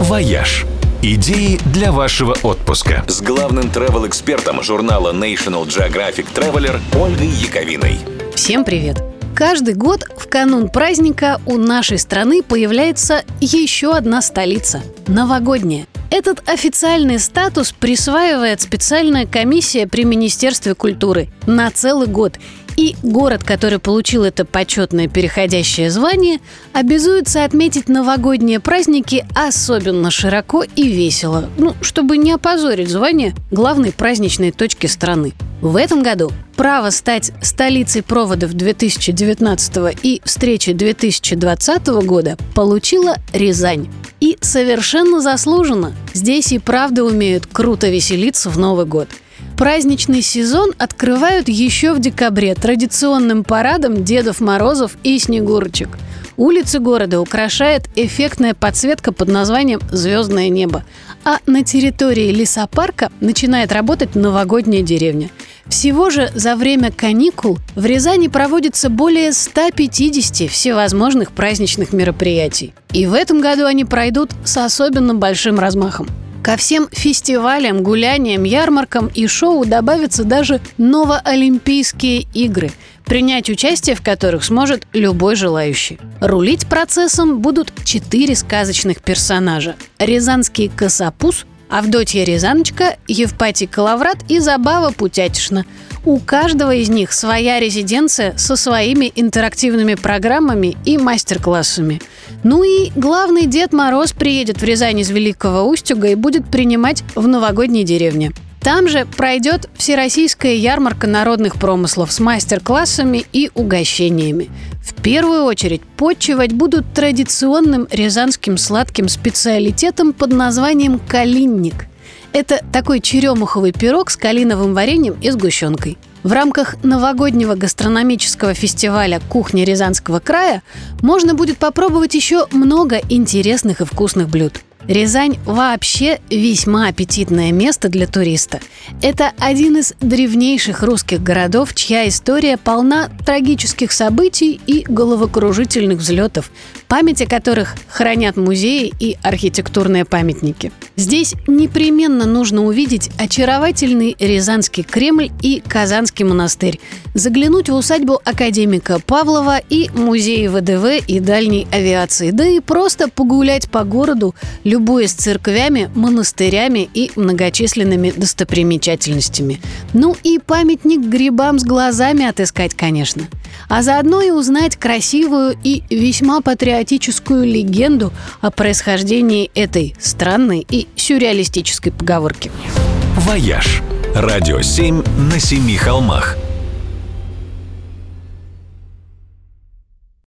«Вояж». Идеи для вашего отпуска. С главным travel-экспертом журнала National Geographic Traveler Ольгой Яковиной. Всем привет! Каждый год в канун праздника у нашей страны появляется еще одна столица – новогодняя. Этот официальный статус присваивает специальная комиссия при Министерстве культуры на целый год – и город, который получил это почетное переходящее звание, обязуется отметить новогодние праздники особенно широко и весело, ну, чтобы не опозорить звание главной праздничной точки страны. В этом году право стать столицей проводов 2019 и встречи 2020 года получила Рязань. И совершенно заслуженно. Здесь и правда умеют круто веселиться в Новый год – Праздничный сезон открывают еще в декабре традиционным парадом Дедов Морозов и Снегурочек. Улицы города украшает эффектная подсветка под названием «Звездное небо», а на территории лесопарка начинает работать новогодняя деревня. Всего же за время каникул в Рязани проводится более 150 всевозможных праздничных мероприятий. И в этом году они пройдут с особенно большим размахом. Ко всем фестивалям, гуляниям, ярмаркам и шоу добавятся даже новоолимпийские игры, принять участие в которых сможет любой желающий. Рулить процессом будут четыре сказочных персонажа. Рязанский косопус, Авдотья Рязаночка, Евпатий Калаврат и Забава Путятишна – у каждого из них своя резиденция со своими интерактивными программами и мастер-классами. Ну и главный Дед Мороз приедет в Рязань из Великого Устюга и будет принимать в новогодней деревне. Там же пройдет Всероссийская ярмарка народных промыслов с мастер-классами и угощениями. В первую очередь подчивать будут традиционным рязанским сладким специалитетом под названием «калинник». Это такой черемуховый пирог с калиновым вареньем и сгущенкой. В рамках новогоднего гастрономического фестиваля «Кухня Рязанского края» можно будет попробовать еще много интересных и вкусных блюд – Рязань вообще весьма аппетитное место для туриста. Это один из древнейших русских городов, чья история полна трагических событий и головокружительных взлетов, память о которых хранят музеи и архитектурные памятники. Здесь непременно нужно увидеть очаровательный Рязанский Кремль и Казанский монастырь, заглянуть в усадьбу академика Павлова и музей ВДВ и дальней авиации, да и просто погулять по городу, любуясь церквями, монастырями и многочисленными достопримечательностями. Ну и памятник грибам с глазами отыскать, конечно. А заодно и узнать красивую и весьма патриотическую легенду о происхождении этой странной и сюрреалистической поговорки. «Вояж» – радио 7 на семи холмах –